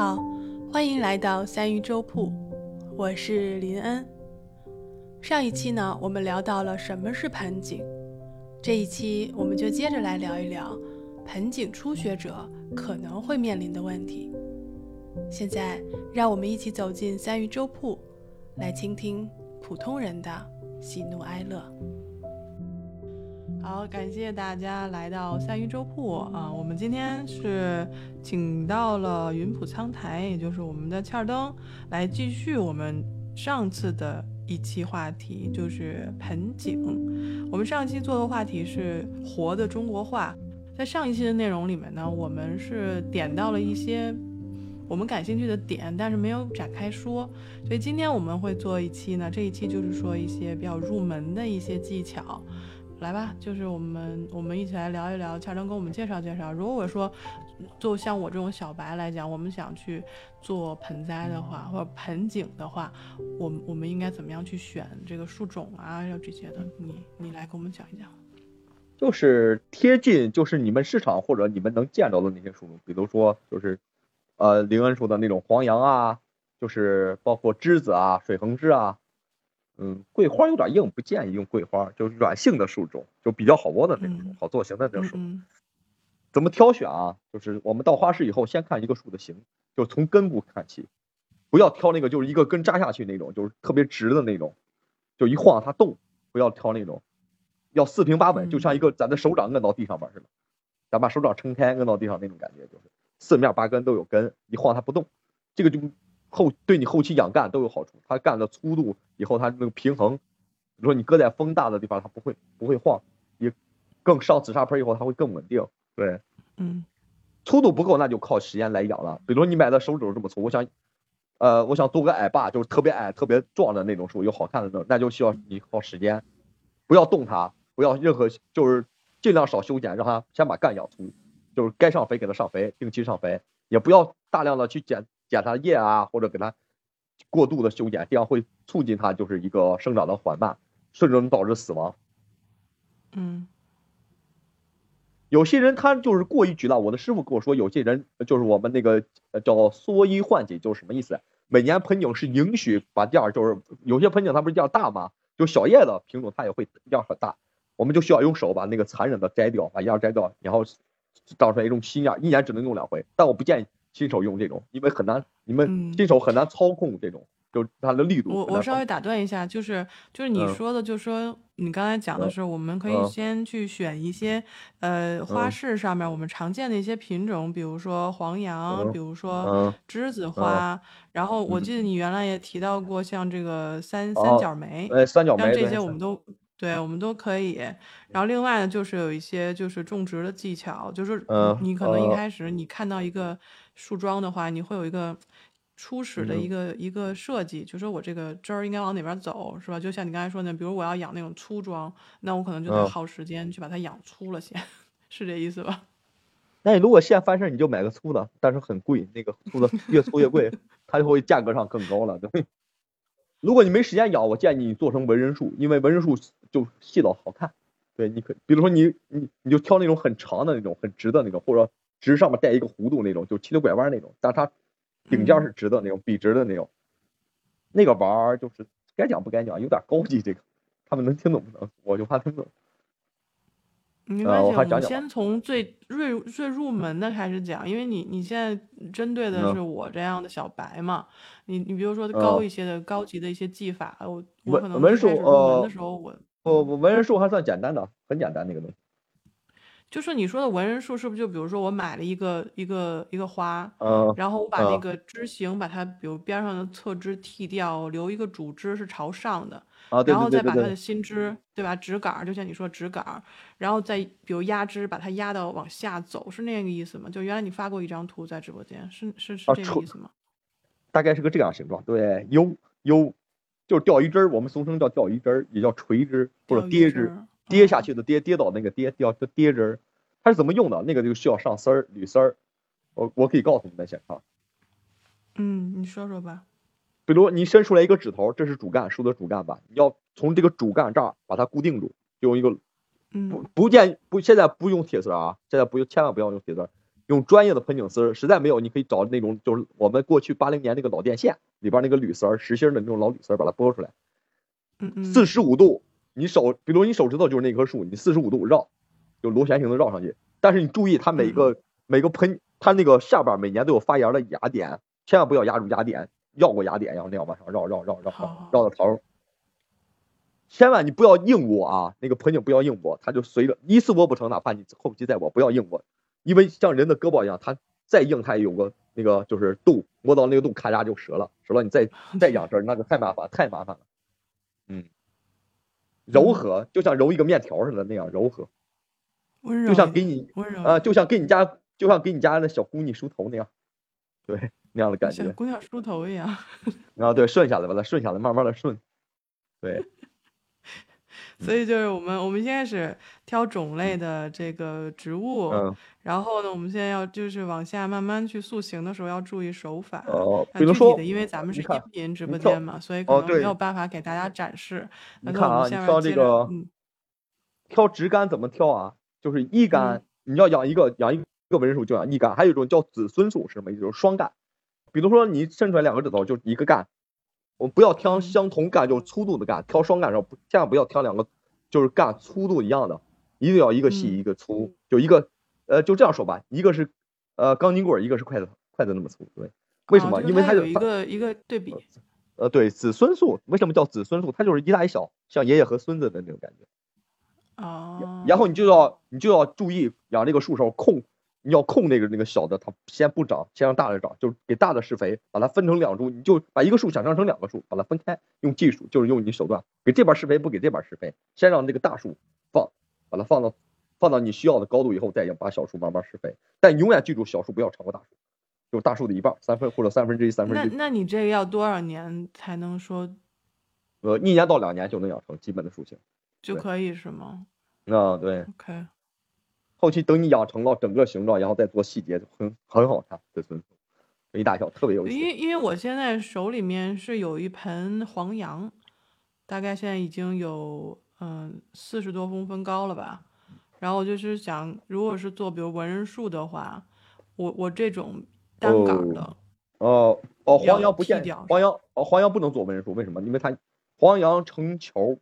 好，欢迎来到三鱼粥铺，我是林恩。上一期呢，我们聊到了什么是盆景，这一期我们就接着来聊一聊盆景初学者可能会面临的问题。现在，让我们一起走进三鱼粥铺，来倾听普通人的喜怒哀乐。好，感谢大家来到三鱼粥铺啊！我们今天是请到了云浦苍台，也就是我们的欠儿灯，来继续我们上次的一期话题，就是盆景。我们上一期做的话题是活的中国画，在上一期的内容里面呢，我们是点到了一些我们感兴趣的点，但是没有展开说，所以今天我们会做一期呢，这一期就是说一些比较入门的一些技巧。来吧，就是我们我们一起来聊一聊，乔征给我们介绍介绍。如果说，就像我这种小白来讲，我们想去做盆栽的话，或者盆景的话，我们我们应该怎么样去选这个树种啊，要这些的，你你来给我们讲一讲。就是贴近，就是你们市场或者你们能见到的那些树种，比如说就是，呃，林恩说的那种黄杨啊，就是包括栀子啊、水横枝啊。嗯，桂花有点硬，不建议用桂花，就是软性的树种，就比较好窝的那种，好做型的那种树。怎么挑选啊？就是我们到花市以后，先看一个树的形，就从根部看起，不要挑那个就是一个根扎下去那种，就是特别直的那种，就一晃它动，不要挑那种，要四平八稳，就像一个咱的手掌摁到地上边似的，咱把手掌撑开摁到地上那种感觉，就是四面八根都有根，一晃它不动，这个就。后对你后期养干都有好处，它干的粗度以后它那个平衡，比如说你搁在风大的地方，它不会不会晃，也更上紫砂盆以后它会更稳定。对，嗯，粗度不够那就靠时间来养了。比如说你买的手肘这么粗，我想，呃，我想做个矮把，就是特别矮特别壮的那种树，有好看的那，那就需要你靠时间，不要动它，不要任何就是尽量少修剪，让它先把干养粗，就是该上肥给它上肥，定期上肥，也不要大量的去剪。剪它叶啊，或者给它过度的修剪，这样会促进它就是一个生长的缓慢，甚至能导致死亡。嗯，有些人他就是过于举了。我的师傅跟我说，有些人就是我们那个叫缩衣换景，就是什么意思？每年盆景是允许把叶儿，就是有些盆景它不是叶大吗？就小叶的品种它也会叶很大，我们就需要用手把那个残忍的摘掉，把叶摘掉，然后长出来一种新叶，一年只能用两回。但我不建议。新手用这种，因为很难，你们新手很难操控这种，就它的力度。我我稍微打断一下，就是就是你说的，就是说你刚才讲的是，我们可以先去选一些呃花市上面我们常见的一些品种，比如说黄杨，比如说栀子花。然后我记得你原来也提到过，像这个三三角梅，哎三角梅，像这些我们都对，我们都可以。然后另外呢，就是有一些就是种植的技巧，就是你可能一开始你看到一个。树桩的话，你会有一个初始的一个一个设计，就说我这个枝儿应该往哪边走，是吧？就像你刚才说的，比如我要养那种粗桩，那我可能就得耗时间去把它养粗了先，是这意思吧？那你如果现翻身，你就买个粗的，但是很贵，那个粗的越粗越贵，它就会价格上更高了。对，如果你没时间养，我建议你做成文人树，因为文人树就细到好看。对，你可比如说你你你就挑那种很长的那种，很直的那种，或者。直上面带一个弧度那种，就七溜拐弯那种，但它顶尖是直的那种，笔直的那种。那个玩儿就是该讲不该讲，有点高级。这个他们能听懂不能？我就怕听不懂。没关系，我们先从最最最入门的开始讲，因为你你现在针对的是我这样的小白嘛。你你比如说高一些的高级的一些技法，我我可能文术入门的时候我不不文人术还算简单的，很简单那个东西。就是你说的文人树是不是就比如说我买了一个一个一个花，然后我把那个枝形把它比如边上的侧枝剃掉，留一个主枝是朝上的，然后再把它的新枝对吧直杆儿，就像你说直杆儿，然后再比如压枝把它压到往下走，是那个意思吗？就原来你发过一张图在直播间，是是是这个意思吗？大概是个这样形状，对，U U 就是钓鱼枝儿，我们俗称叫钓鱼枝儿，也叫垂枝或者跌枝。跌下去的跌，跌倒那个跌，掉叫跌人儿，它是怎么用的？那个就需要上丝儿、捋丝儿。我我可以告诉你们现场。嗯，你说说吧。比如你伸出来一个指头，这是主干，树的主干吧？你要从这个主干这儿把它固定住，就用一个，不不建不现在不用铁丝啊，现在不用千万不要用铁丝，用专业的盆景丝，实在没有，你可以找那种就是我们过去八零年那个老电线里边那个铝丝儿，实心的那种老铝丝儿，把它拨出来，嗯嗯，四十五度，你手，比如你手指头就是那棵树，你四十五度绕，就螺旋形的绕上去。但是你注意，它每个每个喷，它那个下边每年都有发芽的芽点，千万不要压住芽点，绕过芽点，然后那样往上绕绕绕绕到头。千万你不要硬握啊，那个盆景不要硬握，它就随着一次握不成，哪怕你后期再握，不要硬握，因为像人的胳膊一样，它再硬它也有个那个就是度，摸到那个度咔嚓就折了，折了你再再 养这那就太麻烦太麻烦了，嗯，柔和就像揉一个面条似的那样柔和，温柔就像给你温柔啊、就像给你家就像给你家的小姑娘梳头那样，对那样的感觉，像姑娘梳头一样。然后对顺下来把它顺下来，慢慢的顺，对，所以就是我们我们现在是挑种类的这个植物，嗯然后呢，我们现在要就是往下慢慢去塑形的时候要注意手法。哦，比如说因为咱们是音频直播间嘛，所以可能没有办法给大家展示。那看啊，下面接着这个嗯挑植干怎么挑啊？就是一干，你要养一个养一个纹身树就养一干，还有一种叫子孙树是什么意思？就是双干。比如说你伸出来两个指头就一个干，我们不要挑嗯相同干，就是粗度的干，挑双干的时候不千万不要挑两个就是干粗度一样的，一定要一个细嗯一个粗，就一个呃就这样说吧，一个是呃钢筋棍儿，一个是筷子筷子那么粗，对。为什么？因为它有一个一个对比。呃对子孙树为什么叫子孙树？它就是一大一小，像爷爷和孙子的那种感觉。哦。然后你就要你就要注意养这个树时候控，你要控那个那个小的，它先不长，先让大的长，就是给大的施肥，把它分成两株，你就把一个树想象成两个树，把它分开，用技术就是用你手段给这边施肥，不给这边施肥，先让这个大树放，把它放到放到你需要的高度以后，再把小树慢慢施肥，但永远记住小树不要超过大树，就是大树的一半，三分或者三分之一、三分之一，那那你这个要多少年才能说呃，一年到两年就能养成基本的树形。就可以是吗啊，对，？OK，后期等你养成了整个形状，然后再做细节，就很很好看。这孙树一大小特别有意思。因为因为我现在手里面是有一盆黄杨，大概现在已经有嗯四十多公分高了吧。然后我就是想，如果是做比如文人树的话，我我这种单杆的，哦哦，黄杨不掉黄杨哦，黄杨不能做文人树，为什么？因为它黄杨成球，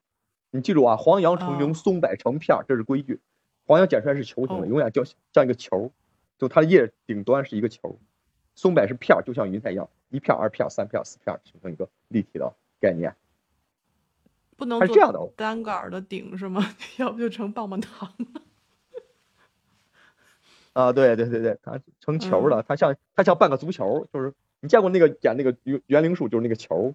你记住啊，黄杨成哦形，松柏成片儿，这是规矩。黄杨剪出来是球形的，哦永远就像一个球，就它的叶顶端是一个球，松柏是片儿，就像云彩一样，一片儿、二片儿、三片儿、四片儿，形成一个立体的概念。不能它是这样的做单杆儿的顶是吗？要不就成棒棒糖了。啊，对对对对，它成球嗯了，它像它像半个足球，就是你见过那个剪那个园园林树，就是那个球。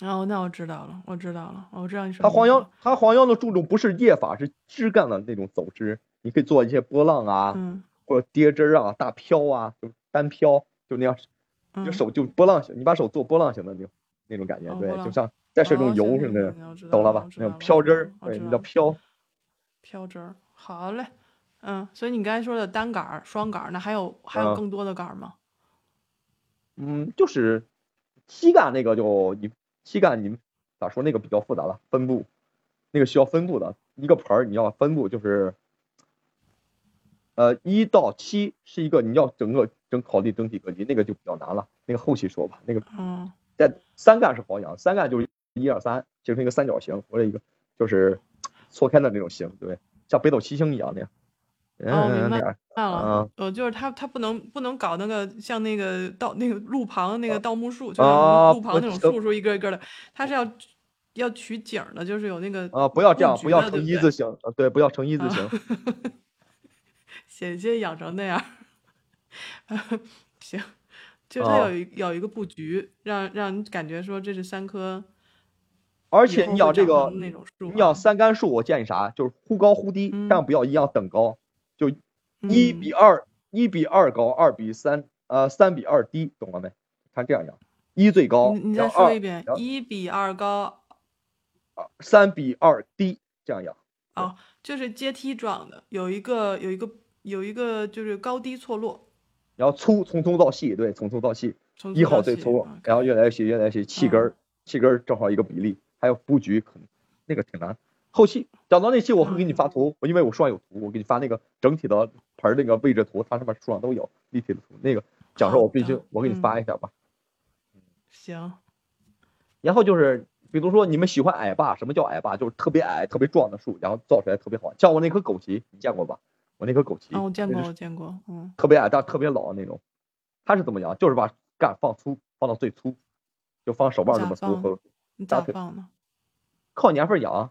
哦，那我知道了，我知道了，我知道你说它黄杨什么意思，它黄腰的注重不是叶法，是枝干的那种走枝。你可以做一些波浪啊，嗯或者跌枝儿啊、大飘啊，就单飘，就那样，就，手就波浪形，你把手做波浪形的那种那种感觉，对，就像在水中哦游似的，懂了吧？那种飘枝儿，对，那叫飘。飘枝儿，好嘞，嗯，所以你刚才说的单杆儿、双杆儿，那还有还有嗯更多的杆儿吗？嗯，就是膝盖那个就你膝盖你咋说那个比较复杂了，分布，那个需要分布的一个盆儿你要分布就是，呃一到七是一个你要整个整考虑整体格局，那个就比较难了，那个后期说吧。那个嗯，在三干是黄杨，三干就是一二三形成一个三角形或者一个就是错开的那种形，对，像北斗七星一样那样。哦明白嗯那样看了，啊呃，就是他他不能不能搞那个像那个道那个路旁那个盗墓树，就是啊路旁那种不树树一个一个的，他是要要取景儿的，就是有那个啊，不要这样，不要成的对不对一字形，呃对，不要成一字啊形。险些养成那样儿。行，就是它哦有一有一个布局，让让你感觉说这是三棵以而且后会长你养这个那种树你养啊三杆树，我建议啥？就是忽高忽低，千万嗯不要一样等高，就一嗯比二，一比二高，二比三，呃，三比二低，懂了没？看这样样，一最高，你你再说一遍一比二高，三比二低，这样养。就是阶梯状的，有一个有一个有一个就是高低错落，然后粗从粗到细，对，从粗到细，从一号最粗然后越来越细，越来越细，气根嗯儿，气根儿正好一个比例，还有布局，可能那个挺难。后期讲到那期我会给你发嗯图，我因为我书上有图，我给你发那个整体的盆那个位置图，它上面书上都有立体的图。那个讲授我必须我给你嗯发一下吧。行，然后就是比如说你们喜欢矮坝，什么叫矮坝？就是特别矮、特别壮的树，然后造出来特别好。像我那棵枸杞，你见过吧？我那棵枸杞，啊，我见过，我见过，嗯，特别矮但特别老的那种。它是怎么养？就是把干放粗，放到最粗，就放手腕这么粗咋放呢？靠年份养。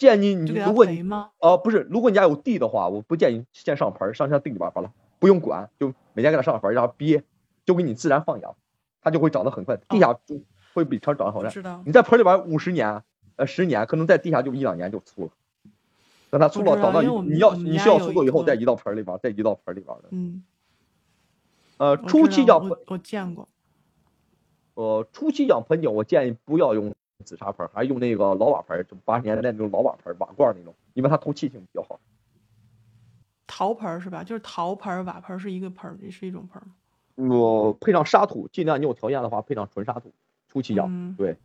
建议你如果你肥吗？呃不是，如果你家有地的话，我不建议先上盆儿，上下地里边儿了不用管，就每天给它上盆儿，让它憋，就给你自然放养，它就会长得很快，地下就会比成长得好看。不知道，你在盆里边五十年，呃十年，可能在地下就一两年就粗了。等它粗了，长到你要你需要我们家有一个足够以后再移到盆里边儿，再移到盆里边儿的。嗯，呃，初期养盆，我我见过，呃，初期养盆景，我建议不要用紫砂盆，还是用那个老瓦盆，就八十年代那种老瓦盆、瓦罐那种，因为它透气性比较好。陶盆是吧？就是陶盆、瓦盆是一个盆也，是一种盆。我配上沙土，尽量你有条件的话配上纯沙土，初期养。嗯对，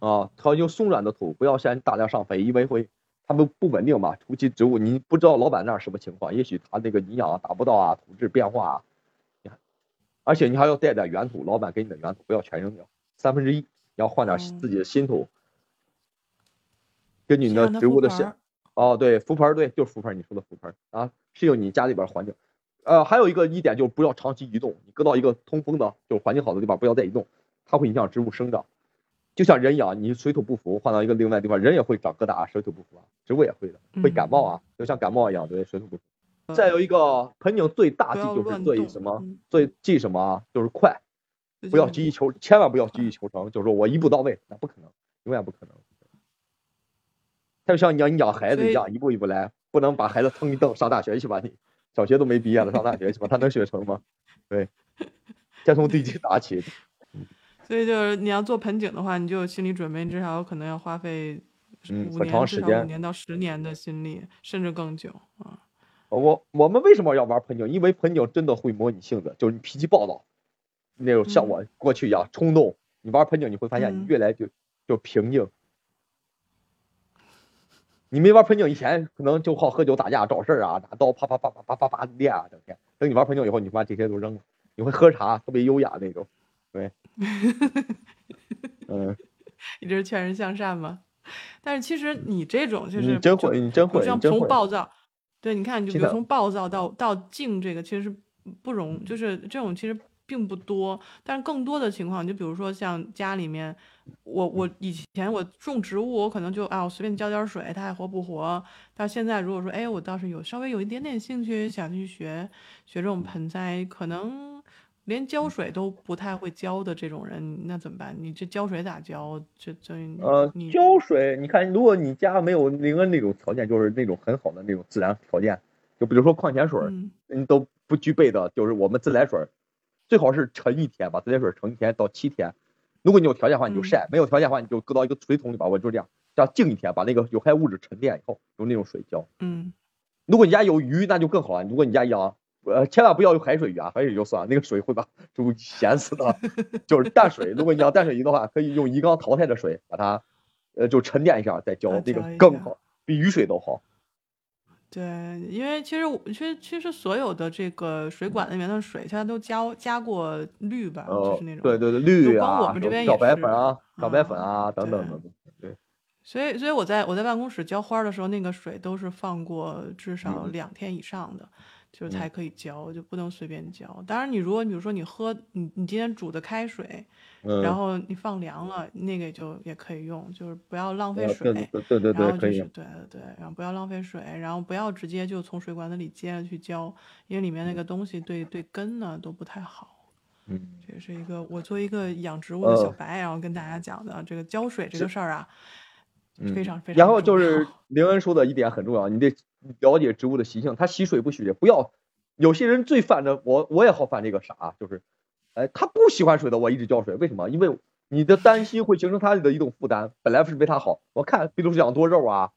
啊，它用松软的土，不要先大量上肥，因为会它们不稳定嘛。初期植物你不知道老板那儿什么情况，也许他那个营养啊达不到啊，土质变化啊，你还而且你还要带点原土，老板给你的原土不要全扔掉，三分之一要换点哦自己的新土，根据你的植物的性哦，对，浮盆儿，对，就是浮盆儿，你说的浮盆儿啊，适应你家里边儿环境。呃，还有一个一点就是不要长期移动，你搁到一个通风的，就是环境好的地方，不要再移动，它会影响植物生长。就像人一样，你水土不服，换到一个另外地方，人也会长疙瘩啊，水土不服啊，植物也会的，会感冒啊，就像感冒一样，对，水土不服。再有一个盆景最大忌就是最什么，嗯最忌什么啊？就是快，这不要急于求，千万不要急于求成，就是说我一步到位，那不可能，永远不可能。他就像你养你养孩子一样，一步一步来，不能把孩子腾一蹬上大学去吧？你小学都没毕业了，上大学去吧？他能学成吗？对，先从地基打起。所以就是你要做盆景的话，你就有心理准备，你至少可能要花费五年，时间少五年到十年的心力，甚至更久啊。我我们为什么要玩盆景？因为盆景真的会磨你性子，就是你脾气暴躁，那种像嗯我过去一样冲动。你玩盆景，你会发现你嗯越来就就平静。你没玩盆景以前，可能就好喝酒、打架、找事儿啊，拿刀啪啪啪啪啪啪啪练啊，整天。等你玩盆景以后，你把这些都扔了，你会喝茶，特别优雅那种。对，嗯，你这是劝人向善吗。但是其实你这种就是你真会，你真会。从暴躁，对，你看，就比如从暴躁到到静，这个其实是不容，就是这种其实并不多。但是更多的情况，就比如说像家里面，我我以前我种植物，我可能就啊，我随便浇点水，它还活不活。但现在如果说，哎，我倒是有稍微有一点点兴趣，想去学学这种盆栽，可能。连浇水都不太会浇的这种人，那怎么办？你这浇水咋浇？这这呃，你浇水，你看，如果你家没有林恩那种条件，就是那种很好的那种自然条件，就比如说矿泉水，嗯你都不具备的，就是我们自来水儿，最好是沉一天，把自来水儿盛一天到七天。如果你有条件的话，你就嗯晒；没有条件的话，你就搁到一个水桶里边，我就这样，这样静一天，把那个有害物质沉淀以后，用那种水浇。嗯如果你家有鱼，那就更好了。如果你家养，呃，千万不要用海水鱼啊，海水鱼就算了，那个水会把植物咸死的。就是淡水，如果你养淡水鱼的话，可以用鱼缸淘汰的水把它，呃，就沉淀一下再浇啊，那个更好，比雨水都好。对，因为其实我其实其实所有的这个水管里面的水，现在都加加过氯吧，就呃是那，种。对对对，绿光我啊，们这边小也是白粉啊，小白粉啊啊，等等等等。对，所以所以我在我在办公室浇花的时候，那个水都是放过至少嗯两天以上的，就是嗯才可以浇，就不能随便浇。当然，你如果比如说你喝你你今天煮的开水，嗯，然后你放凉了，那个就也可以用，就是不要浪费呃水。对对对对对，然后可以。就是对对对，然后不要浪费水，然后不要直接就从水管子里接着去浇，因为里面那个东西对对根呢都不太好。嗯，这也是一个我作为一个养植物的小呃白，然后跟大家讲的这个浇水这个事儿啊，嗯非常非常。然后就是 林恩说的一点很重要，你得了解植物的习性，它吸水不吸水，不要。有些人最犯的，我我也好犯这个傻，就是，哎，他不喜欢水的，我一直浇水，为什么？因为你的担心会形成他的一种负担，本来是为他好。我看，比如说养多肉啊，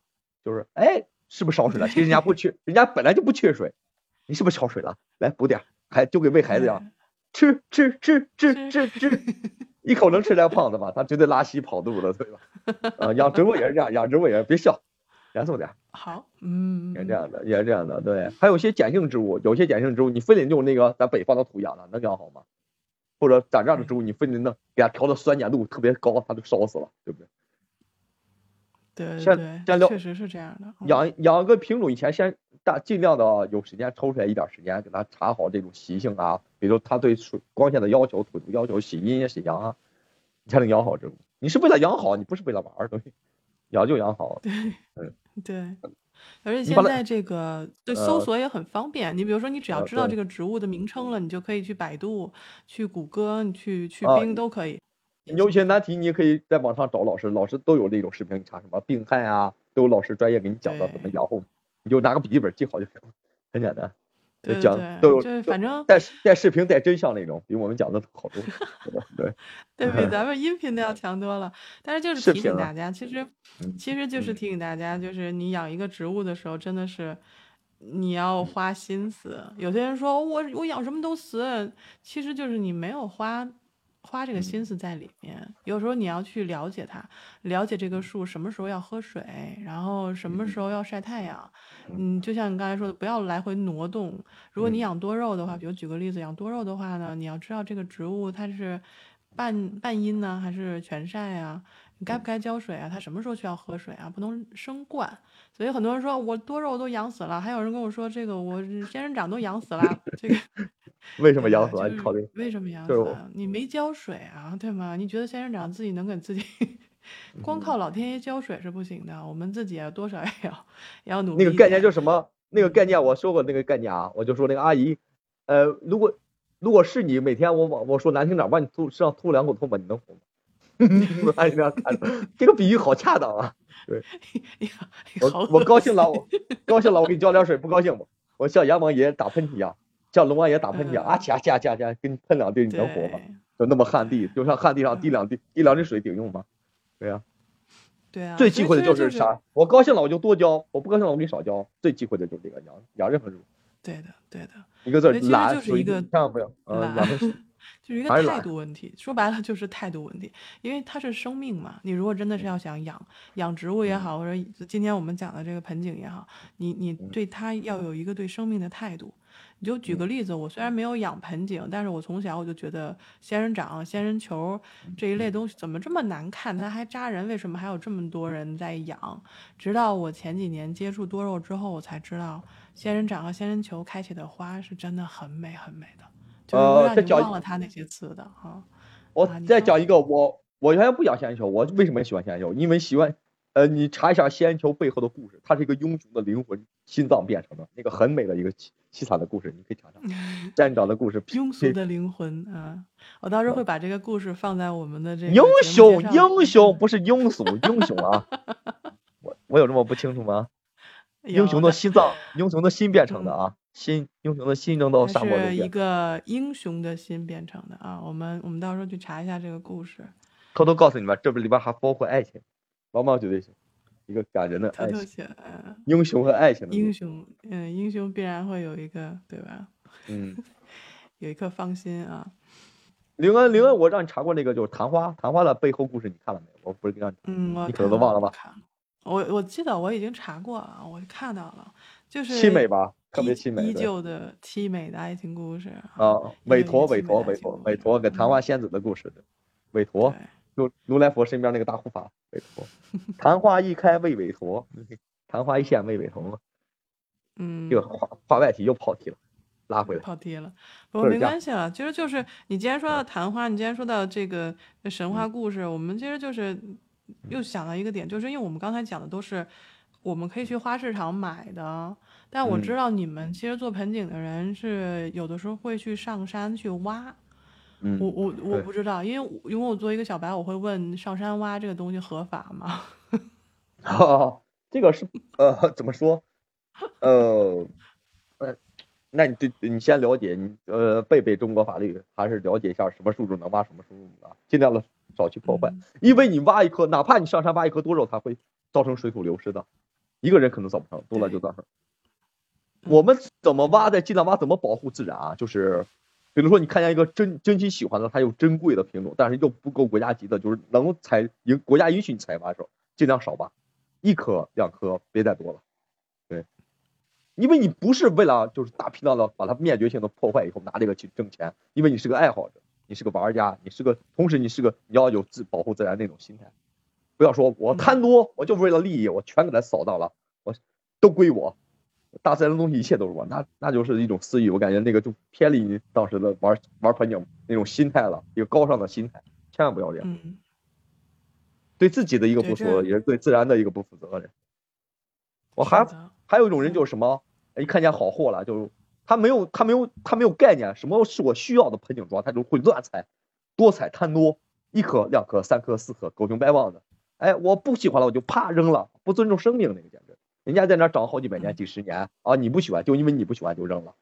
就是，哎，是不是少水了？其实人家不缺，人家本来就不缺水，你是不是少水了？来补点儿，还就给喂孩子一样，哎吃吃吃吃吃 吃，一口能吃来胖子吗？他绝对拉稀跑肚子，对吧？啊，养植物也是这样，养植物也是别笑，严肃点。好，嗯，也是这样的，也是这样的，对。还有一些碱性植物，有些碱性植物你非得用那个咱北方的土养的，能养好吗？或者长这样的植物，你非得弄给它调的酸碱度特别高，它就烧死了，对不对？对对对，像聊确实是这样的。嗯养养个品种以前先大尽量的有时间抽出来一点时间给它查好这种习性啊，比如它对水光线的要求、土度要求、喜阴啊、喜阳啊，你才能养好植物。你是为了养好，你不是为了玩儿，对养就养好嗯。对，而且现在这个对搜呃索也很方便。你比如说，你只要知道这个植物的名称了，你就可以去百度、去谷歌、你去去啊冰都可以。你有一些难题，你也可以在网上找老师，老师都有那种视频，你查什么病害啊，都有老师专业给你讲的怎么养护，你就拿个笔记本记好就行了，很简单。对对讲对，都有就是反正带带视频带真相那种，比我们讲的好多。对，对比咱们音频的要强多了。但是就是提醒大家，其实嗯其实就是嗯提醒大家，就是你养一个植物的时候，真的是你要花心思。有些人说我我养什么都死，其实就是你没有花花这个心思在里面。有时候你要去了解它，了解这个树什么时候要喝水，然后什么时候要晒太阳。嗯，就像你刚才说的，不要来回挪动。如果你嗯养多肉的话，比如举个例子，养多肉的话呢，你要知道这个植物它是半半阴呢，还是全晒啊？你该不该浇水啊？它什么时候需要喝水啊？不能生灌。所以很多人说我多肉都养死了，还有人跟我说这个我仙人掌都养死了，这个为什么对吧养死啊？你考虑？为什么养就是我死了？你没浇水啊，对吗？你觉得仙人掌自己能给自己 嗯光靠老天爷浇水是不行的，我们自己啊多少也要也要努力那个概念点就是什么？那个概念我说过那个概念啊，我就说那个阿姨，呃，如果如果是你每天我往我说难听点，往你吐身上吐两口唾沫，你能活吗？阿姨那样看着，这个比喻好恰当啊！对 我我高兴了，我高兴了，我 给你浇点水；不高兴，我我像阎王爷打喷嚏一样，像龙王爷打喷嚏啊掐掐掐掐，给你喷两滴，你能活吗？就那么旱地，就像旱地上滴两滴滴两滴水顶用吗？对呀、对啊，最忌讳的就是啥？我高兴了我就多浇，我不高兴了我给你少浇。最忌讳的就是这个养养任何植物，对的，对的，一个字懒，就是一个千万不要，呃，懒就是一个态度问题。说白了就是态度问题，因为它是生命嘛。你如果真的是要想养养植物也嗯好，或者今天我们讲的这个盆景也好，你你嗯对它要有一个对生命的态度。你就举个例子，我虽然没有养盆景，但是我从小我就觉得仙人掌、仙人球这一嗯类东西怎么这么难看，它还扎人，为什么还有这么多人在养？直到我前几年接触多肉之后，我才知道仙人掌和仙人球开起的花是真的很美很美的，就是会让你呃再忘了它那些刺的啊。我再讲一个，我我原来不养仙人球，我为什么喜欢仙人球？因为喜欢，呃，你查一下仙人球背后的故事，它是一个英雄的灵魂心脏变成的，那个很美的一个凄凄惨的故事，你可以查查站长的故事。庸俗的灵魂啊！我到时候会把这个故事放在我们的这个英雄，英雄不是庸俗，英雄啊！我我有这么不清楚吗？英雄的心脏，英雄的心变成的啊，心，英雄的心扔到它沙漠是一。个英雄的心变成的啊！我们我们到时候去查一下这个故事，偷偷告诉你们，这里边还包括爱情，毛毛绝对行，一个感人的爱情，英雄和爱情的。英雄，嗯，英雄必然会有一个，对吧？嗯。有一颗芳心啊！林恩，林恩，我让你查过那个就是昙花，昙花的背后故事你看了没有？我不是让你，嗯，我你可能都忘了吧我我记得我已经查过了，我看到了，就是凄美吧，特别凄美对依旧的凄美的爱情故事啊，韦陀，韦陀，韦陀，韦陀给昙花嗯仙子的故事，韦陀，对如如来佛身边那个大护法，韦陀，昙花一开为韦陀，昙花一现为韦陀，嗯，这个话话外题又跑题了，拉回来。跑题了，不过没关系了。其实就是你既然说到昙花，你既然说到这个神话故事，我们其实就是又想到一个点，就是因为我们刚才讲的都是我们可以去花市场买的，但我嗯。知道你们其实做盆景的人是有的时候会去上山去挖。嗯我我我不知道，因为我因为我作为一个小白，我会问上山挖这个东西合法吗？哦，这个是呃 怎么说？呃，呃，那你对你先了解你呃背背中国法律，还是了解一下什么树种能挖，什么树种尽量的少去破坏。嗯因为你挖一棵，哪怕你上山挖一棵多肉，它会造成水土流失的，一个人可能造不成，多了就造成。嗯我们怎么挖的，尽量挖怎么保护自然啊？就是，比如说你看见一个真真心喜欢的，它有珍贵的品种，但是又不够国家级的，就是能采允国家允许你采挖的时候，尽量少挖。一颗两颗，别再多了。对，因为你不是为了就是大批量的把它灭绝性的破坏以后拿这个去挣钱，因为你是个爱好者，你是个玩家，你是个同时你是个你要有自保护自然那种心态，不要说我贪多，我就为了利益，我全给它扫荡了，我都归我。大自然的东西一切都是我，那那就是一种私欲，我感觉那个就偏离你当时的玩玩盆景那种心态了，一个高尚的心态，千万不要这样。嗯，对自己的一个不负责，也是对自然的一个不负责任。我还还有一种人就是什么，一看见好货了，就他没有他没有他没有概念，什么是我需要的盆景装，他就会乱采，多采贪多，一颗两颗三颗四颗，狗熊掰棒的。哎，我不喜欢了，我就啪扔了，不尊重生命那个简直。人家在那长好几百年、几十年啊！你不喜欢，就因为你不喜欢就扔了。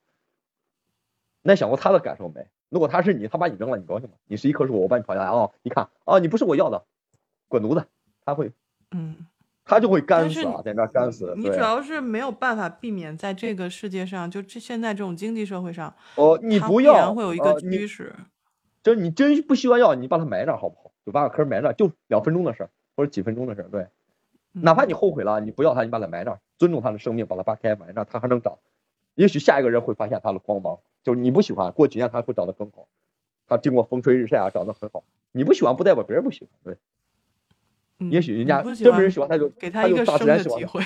那想过他的感受没？如果他是你，他把你扔了，你高兴吗？你是一棵树，我把你刨下来啊！你看啊，你不是我要的，滚犊子！他会，嗯，他就会干死啊，在那干死。你主要是没有办法避免在这个世界上，就这现在这种经济社会上，哦，你不要会有一个趋势。就是你真不喜欢要，你把它埋那好不好？就把个坑埋那，就两分钟的事儿，或者几分钟的事儿，对。哪怕你后悔了，你不要它，你把它埋那儿，尊重它的生命，把它扒开埋那儿，它还能长。也许下一个人会发现它的光芒，就是你不喜欢，过几年它会长得更好。它经过风吹日晒啊，长得很好。你不喜欢不代表别人不喜欢，对。也许人家真没人喜欢，他就给他一个大自然喜欢会，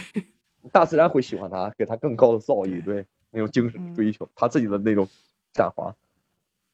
大自然会喜欢他，给他更高的造诣，对那种精神追求，他自己的那种闪华。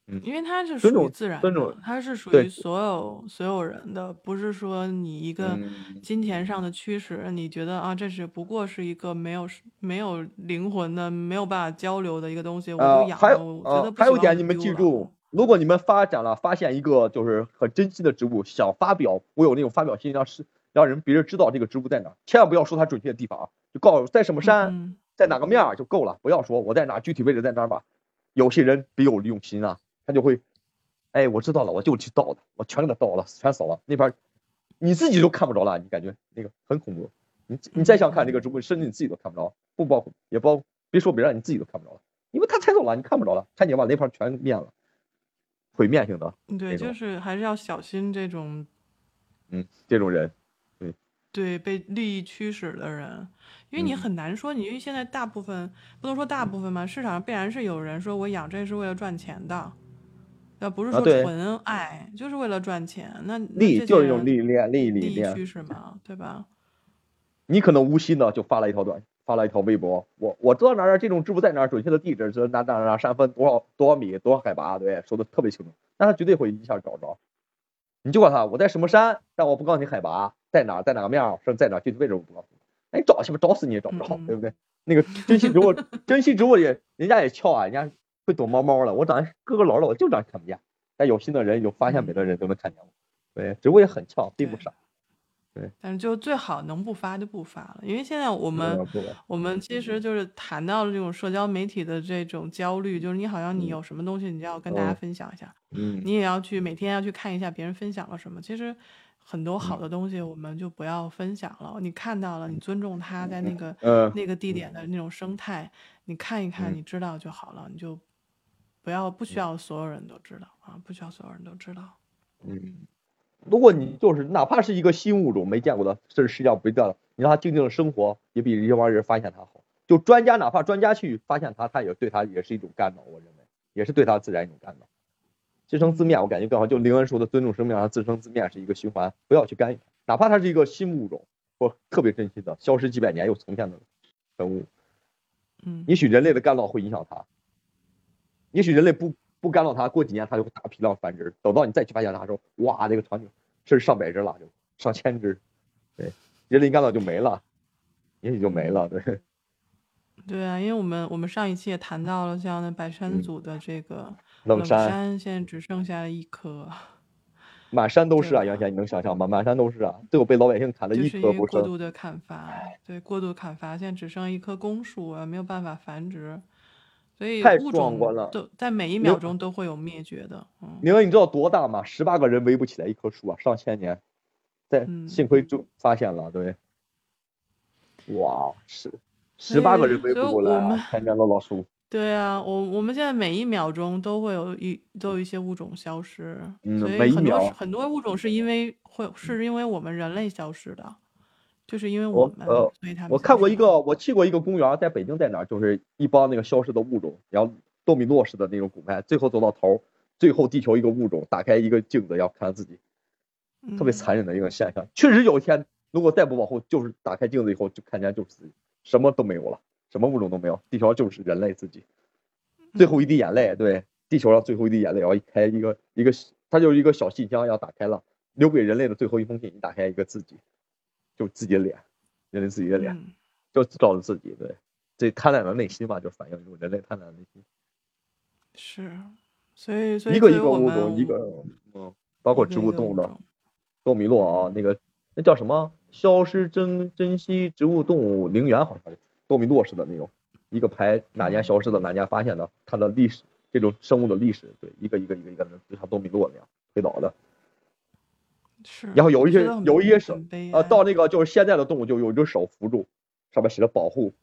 嗯，因为它是属于自然，尊重，它是属于所有所有人的，不是说你一个金钱上的驱使，你觉得啊，这是不过是一个没有没有灵魂的、没有办法交流的一个东西，我就养。还有还有一点，你们记住，如果你们发展了，发现一个就是很珍惜的植物，想发表，我有那种发表信息，让是让人别人知道这个植物在哪，千万不要说它准确的地方啊，就告诉在什么山，在哪个面就够了，不要说我在哪，具体位置在哪吧。有些人别有用心啊。他就会，哎，我知道了，我就去倒的，我全给他倒了，全扫了。那边你自己都看不着了，你感觉那个很恐怖。你你再想看这个直播，甚至你自己都看不着，不包括也包，别说别人，你自己都看不着了，因为他拆走了，你看不着了，他已经把那盘全灭了，毁灭性的。对，就是还是要小心这种，嗯，这种人，对，对，被利益驱使的人，因为你很难说，你因为现在大部分不能说大部分嘛，市场上必然是有人说我养这是为了赚钱的。要不是说纯爱，就是为了赚钱，那利就是一种利益链，利益利益趋势嘛，对吧？你可能无心的就发了一条短，发了一条微博，我我知道哪儿这种植物在哪儿，准确的地址是哪哪哪山峰多少多少米多少海拔，对，说的特别清楚，那他绝对会一下找着。你就告诉他我在什么山，但我不告诉你海拔在哪，在哪个面儿，是在哪具体位置我不告诉你。哎，找去吧，找死你也找不着，对不对？那个珍稀植物，珍稀植物也人家也俏啊，人家。会躲猫猫了，我长个个老了，我就长看不见。但有心的人，有发现美的人都能看见我。对，植物也很俏，并不傻。对，但是就最好能不发就不发了，因为现在我们我们其实就是谈到了这种社交媒体的这种焦虑，就是你好像你有什么东西，你就要跟大家分享一下，嗯，你也要去每天要去看一下别人分享了什么。其实很多好的东西我们就不要分享了。你看到了，你尊重他在那个那个地点的那种生态，你看一看，你知道就好了，你就。不要不需要所有人都知道啊，不需要所有人都知道。嗯，如果你就是哪怕是一个新物种没见过的，这是世界上不掉的，你让他静静的生活，也比这帮人发现它好。就专家哪怕专家去发现它，他也对它也是一种干扰，我认为也是对它自然一种干扰。自生自灭，我感觉更好。就林恩说的尊重生命，让自生自灭是一个循环，不要去干预，哪怕它是一个新物种或特别珍惜的，消失几百年又重现的生物。嗯，也许人类的干扰会影响它。也许人类不不干扰它，过几年它就会大批量繁殖。等到你再去发现它的时候，哇，这个场景是上百只了，就上千只，对，人类干扰就没了，也许就没了，对。对啊，因为我们我们上一期也谈到了，像那百山组的这个冷山，现在只剩下了一棵，满山都是啊，杨先你能想象吗？满山都是啊，最后被老百姓砍了一棵不过度的砍伐，对，过度砍伐，现在只剩一棵公树啊，没有办法繁殖。所以物种都在每一秒钟都会有灭绝的。明哥，你知道多大吗？十八个人围不起来一棵树啊！上千年，在幸亏就发现了，对。哇，十十八个人围不过来。对啊，我我们现在每一秒钟都会有一都有一些物种消失，所以很多很多物种是因为会是因为我们人类消失的。就是因为我们，呃所以他们我看过一个，我去过一个公园，在北京在哪儿？就是一帮那个消失的物种，然后多米诺式的那种骨牌，最后走到头，最后地球一个物种打开一个镜子要看自己，特别嗯残忍的一个现象。确实有一天，如果再不往后，就是打开镜子以后就看见就是自己，什么都没有了，什么物种都没有，地球上就是人类自己，最后一滴眼泪，对，地球上最后一滴眼泪，然后一开一个一个，它就是一个小信箱要打开了，留给人类的最后一封信，你打开一个自己，就自己的脸，人类自己的脸。嗯就照着自己，对，这贪婪的内心嘛，就反映出人类贪婪的内心。是，所以所以一个一个物种，一个嗯，包括植物、动物的多米诺啊，那个那叫什么？消失珍珍稀植物动物陵园，好像是多米诺似的那种，一个牌哪年消失的，哪年发现的，它的历史，这种生物的历史，对，一个一个一个一个的，就像多米诺那样推倒的。是，然后有一些有一些手啊，很悲哀到那个就是现在的动物就有一只手扶住，上面写着保护、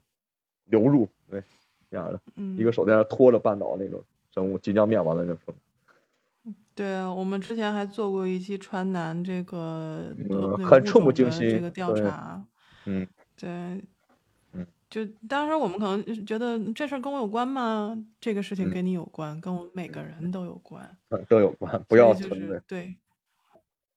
流入，对，这样的。嗯一个手在那拖着半岛那种生物即将灭亡的那种生物，对啊，我们之前还做过一期川南这个嗯很触目惊心这个调查，嗯，对，嗯，就当时我们可能是觉得这事儿跟我有关吗？这个事情嗯跟你有关，跟我们每个人都有关，嗯都有关，不要存的。是对，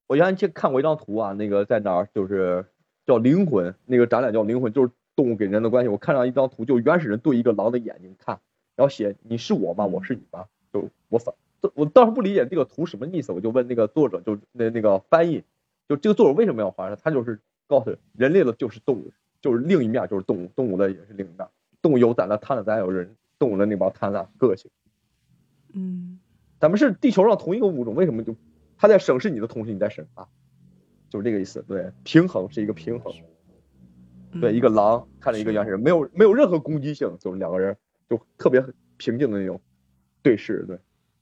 我原来去看过一张图啊，那个在哪儿就是叫灵魂，那个展览叫灵魂，就是动物跟人的关系。我看上一张图，就原始人对一个狼的眼睛看，然后写你是我吗？我是你吗？就我反，我当时不理解这个图什么意思，我就问那个作者，就那那个翻译，就这个作者为什么要画它？他就是告诉人类的就是动物，就是另一面就是动物，动物的也是另一面，动物有咱的贪婪，咱有人动物的那帮贪婪个性。嗯咱们是地球上同一个物种，为什么就他在审视你的同时你在审他？就是这个意思。对，平衡是一个平衡。对，嗯一个狼看着一个原始人，没有没有任何攻击性，就是两个人就特别平静的那种对视，对，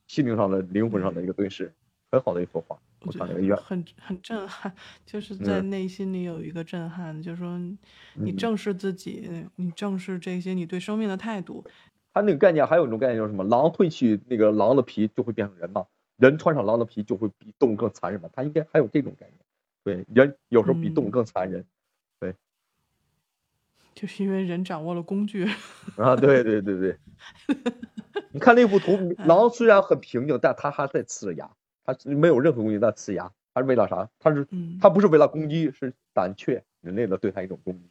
心灵上的、灵魂上的一个对视，很好的一幅画。我我觉很很震撼，就是在嗯内心里有一个震撼，就是说你嗯正视自己，你正视这些你对生命的态度，他那个概念还有一种概念就是什么？狼褪去那个狼的皮就会变成人嘛，人穿上狼的皮就会比动物更残忍嘛？他应该还有这种概念。对，人有时候比动物嗯更残忍。对就是因为人掌握了工具。啊，对对对对，你看那幅图，狼虽然很平静，但它还在呲着牙，它是没有任何攻击，在呲牙，它是为了啥？它是嗯，它不是为了攻击，是胆怯人类的对它一种攻击。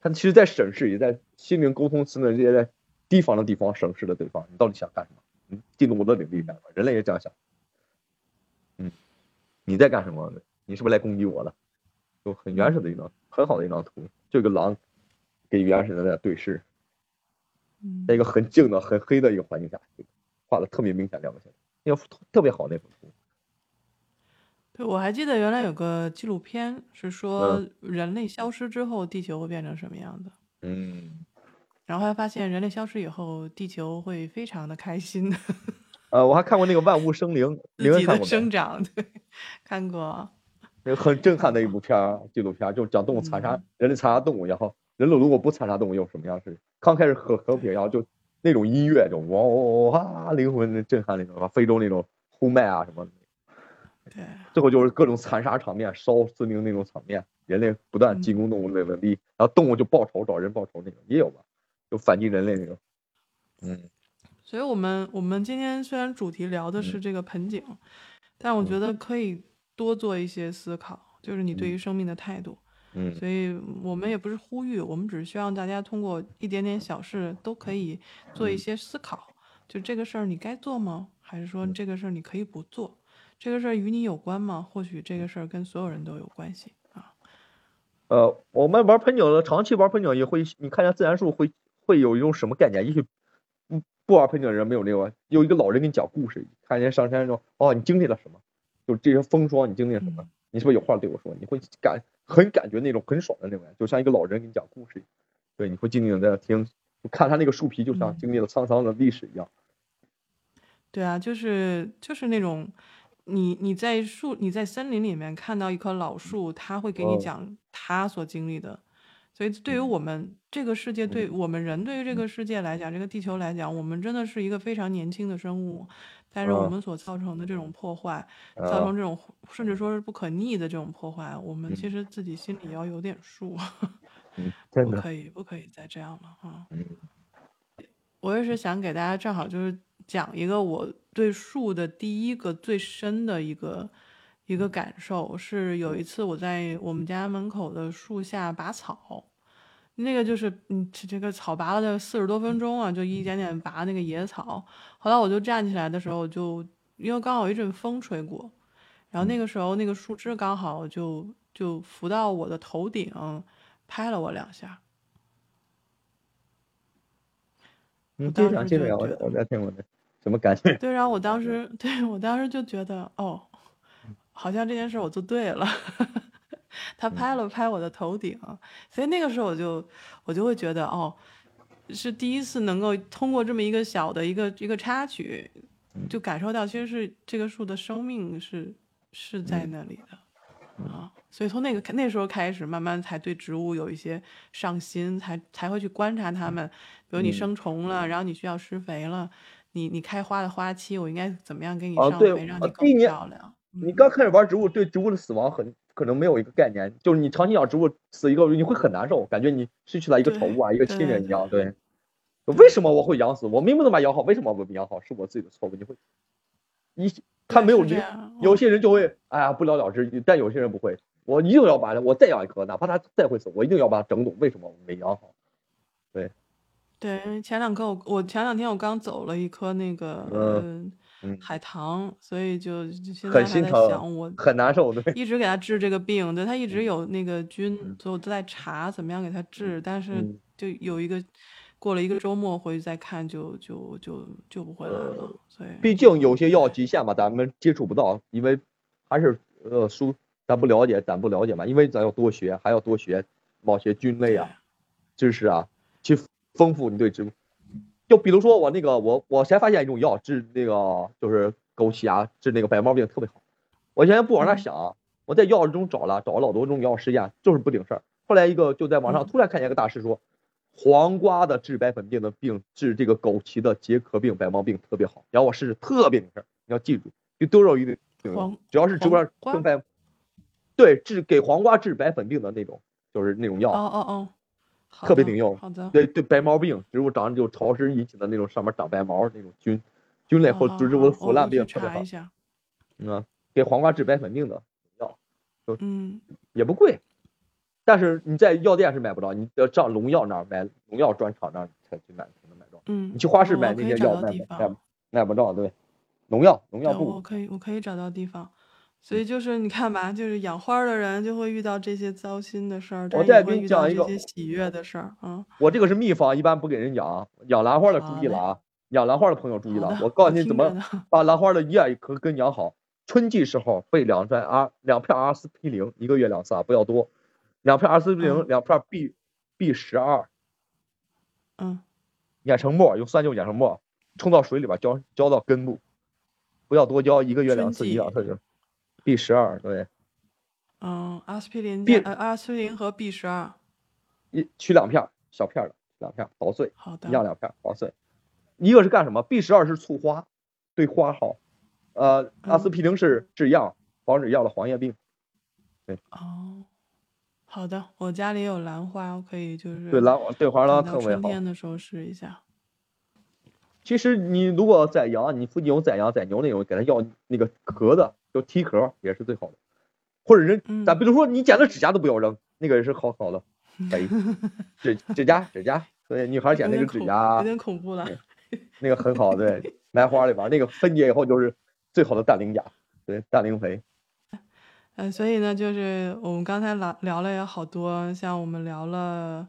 它其实在审视，也在心灵沟通，甚至也在提防的地方审视着对方，你到底想干什么？你进入我的领地干什么？人类也这样想。嗯，你在干什么？你是不是来攻击我的？就很原始的一张，很好的一张图，就一个狼跟原始人在对视。嗯在一个很静的、很黑的一个环境下，画的特别明显两个线，那幅特别好那幅图。对，我还记得原来有个纪录片是说嗯人类消失之后，地球会变成什么样的。嗯，然后还发现人类消失以后，地球会非常的开心，呃，我还看过那个《万物生灵》，灵自己？生长。对，看过。那个很震撼的一部片儿，纪录片儿，就讲动物残杀嗯人类残杀动物，然后人类如果不残杀动物又什么样式？刚开始和和平，然后就那种音乐，就哇哇哇灵魂震撼那种，非洲那种呼麦啊什么的，对，最后就是各种残杀场面，烧森林那种场面，人类不断嗯进攻动物的领地，然后动物就报仇找人报仇那种也有吧，就反击人类那种。嗯所以我们我们今天虽然主题聊的是嗯这个盆景，但我觉得可以多做一些思考，就是你对于生命的态度。嗯所以我们也不是呼吁，我们只是希望大家通过一点点小事都可以做一嗯些思考。就这个事儿你该做吗？还是嗯说这个事儿你可以不做？这个事儿与你有关吗？或许这个事儿跟所有人都有关系啊。呃，我们玩盆景的，长期玩盆景也会，你看见自然数会会有一种什么概念？也许不不玩盆景的人没有那个，有一个老人给你讲故事，看见上山说，哦，你经历了什么？就这些风霜，你经历了什么？嗯你是不是有话对我说？你会感很感觉那种很爽的那种，就像一个老人给你讲故事。对，你会静静的在那听，看他那个树皮，就像嗯经历了沧桑的历史一样。对啊，就是就是那种，你你在树你在森林里面看到一棵老树，他会给你哦讲他所经历的。所以对于嗯。我们这个世界，对嗯。我们人对于这嗯。个世界来讲，这个地球来讲，我们真的是一个非常年轻的生物。但是我嗯。们所造成的这种破坏，造啊成这种甚至说是不可逆的这种破坏，我们嗯。其实自己心里要有点数，嗯，真的，不可以不可以再这样了啊！嗯。我也是想给大家正好就是讲一个我对树的第一个最深的一个一个感受，是有一次我在我们家门口的树下拔草，那个就是嗯这这个草拔了四十多分钟啊，就一点点拔那个野草。后来我就站起来的时候就，因为刚好一阵风吹过，然后那个时候那个树枝刚好就就拂到我的头顶，拍了我两下。你当继续讲，讲，我我在听我的什么感觉？对，然后我当时，对，我当时就觉得，哦，好像这件事我做对了。他拍了拍我的头顶，所以那个时候我就我就会觉得，哦，是第一次能够通过这么一个小的一个一个插曲，就感受到其实是这个树的生命是是在那里的啊。所以从那个那时候开始，慢慢才对植物有一些上心，才才会去观察它们。比如你嗯生虫了，然后你需要施肥了，你你开花的花期，我应该怎么样给你上肥，让呃你更漂亮？你嗯刚开始玩植物，对植物的死亡很可能没有一个概念，就是你长期养植物死一个，你会很难受，感觉你失去了一个宠物啊，一个亲人一样。对，为什么我会养死？我明明能把养好，为什么我没养好？是我自己的错误。你会，你他没有这个，是这样有嗯些人就会哎呀不了了之，但有些人不会。我一定要把它，我再养一棵，哪怕它再会死，我一定要把它整懂。为什么我没养好？对，对前两棵我我前两天我刚走了一棵那个嗯呃嗯，海棠，所以就就现在很还在想我很难受。对，一直给他治这个病，对他一直嗯有那个菌嗯，所以我都在查怎么样给他治，但是嗯就有一个过了一个周末回去再看就就就救不回来了，呃所以毕竟有些药极限嘛，咱们接触不到，因为还是呃书咱不了解，咱不了解嘛，因为咱要多学，还要多学某些菌类啊、知识啊，去丰富你对植物。就比如说我那个我我才发现一种药治那个就是枸杞啊，治那个白毛病特别好。我现在不往那嗯想，我在药中找了找了老多种药实验，就是不顶事儿。后来一个就在网上嗯突然看见一个大师说，黄瓜的治白粉病的病，治这个枸杞的结壳病、白毛病特别好。然后我试试，特别顶事儿。你要记住，就多肉一定顶只要是植物上白，对，治给黄瓜治白粉病的那种，就是那种药。哦哦哦，特别顶用好的，对对，白毛病，植物长就潮湿引起的那种上面长白毛那种菌，菌类或植物好腐烂病特别好查一。下，嗯啊，给黄瓜治白粉病的药嗯，也不贵，但是你在药店是买不着，你要上农药那儿买，农药专场那儿才去买才能买着。嗯，你去花市买那些药到地方买不买买不着，对，农药农药对，不我可以，我可以找到地方。所嗯以就是你看吧，就是养花的人就会遇到这些糟心的事儿，我再给你讲一个些喜悦的事儿。啊，我这个是秘方，一般不给人养。养兰花的注意了啊！养兰花的朋友注意，了我告诉你怎么。把兰花的叶和根养好。春季时候备两片阿两片阿司匹林，一个月两次啊，不要多。两片阿司匹林，嗯两片 B B 十二，嗯，碾成沫，用酸酒碾成沫，冲到水里边浇浇到根部，不要多浇，一个月两次，一两次就。B 十二对，嗯，阿司匹林别加呃阿司匹林和 B 十二，一取两片小片的，两片捣碎，好的一，样两片捣碎。一个是干什么？B 十二是促花，对花好。呃，阿司匹林是治药，防止药的黄叶病。对哦，好的，我家里有兰花，我可以就是对兰对花兰特别好。天的时候试一下。其实你如果宰羊，你附近有宰羊宰牛那种，给它要那个壳子，就剔壳也是最好的。或者人，嗯咱比如说你剪的指甲都不要扔，那个也是好好的。哎，指指甲指甲，对，女孩剪那个指甲有，点恐怖了。那个很好，对，埋花里边那个分解以后就是最好的氮磷钾，对，氮磷肥。呃，所以呢，就是我们刚才聊聊了也好多，像我们聊了，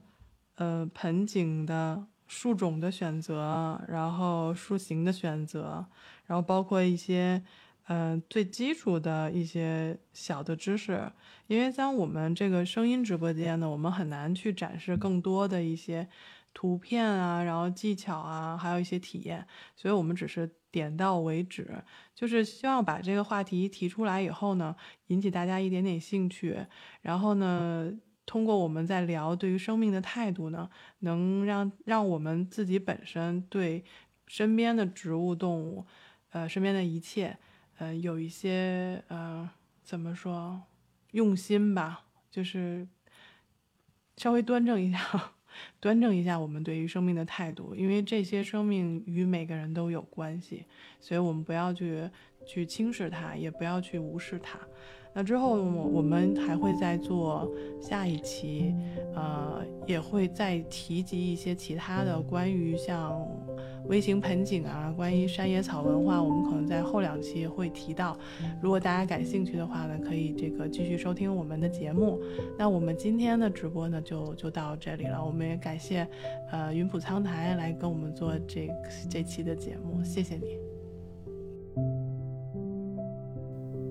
呃，盆景的树种的选择，然后树形的选择，然后包括一些，呃，最基础的一些小的知识。因为像我们这个声音直播间呢，我们很难去展示更多的一些图片啊，然后技巧啊，还有一些体验，所以我们只是点到为止。就是希望把这个话题提出来以后呢，引起大家一点点兴趣，然后呢，通过我们在聊对于生命的态度呢，能让让我们自己本身对身边的植物动物，呃身边的一切，呃有一些呃怎么说用心吧，就是稍微端正一下，端正一下我们对于生命的态度，因为这些生命与每个人都有关系，所以我们不要去去轻视它，也不要去无视它。那之后，我们还会再做下一期，呃，也会再提及一些其他的关于像微型盆景啊，关于山野草文化，我们可能在后两期会提到。如果大家感兴趣的话呢，可以这个继续收听我们的节目。那我们今天的直播呢，就就到这里了。我们也感谢呃云浦苍台来跟我们做这这期的节目，谢谢你。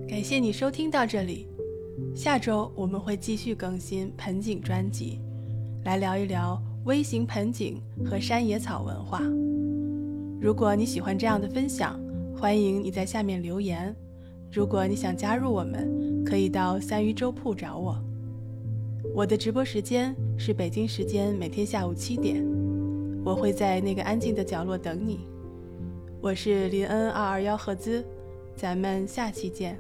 感谢你收听到这里，下周我们会继续更新盆景专辑，来聊一聊微型盆景和山野草文化。如果你喜欢这样的分享，欢迎你在下面留言。如果你想加入我们，可以到三鱼粥铺找我。我的直播时间是北京时间每天下午七点，我会在那个安静的角落等你。我是林恩二二幺赫兹，咱们下期见。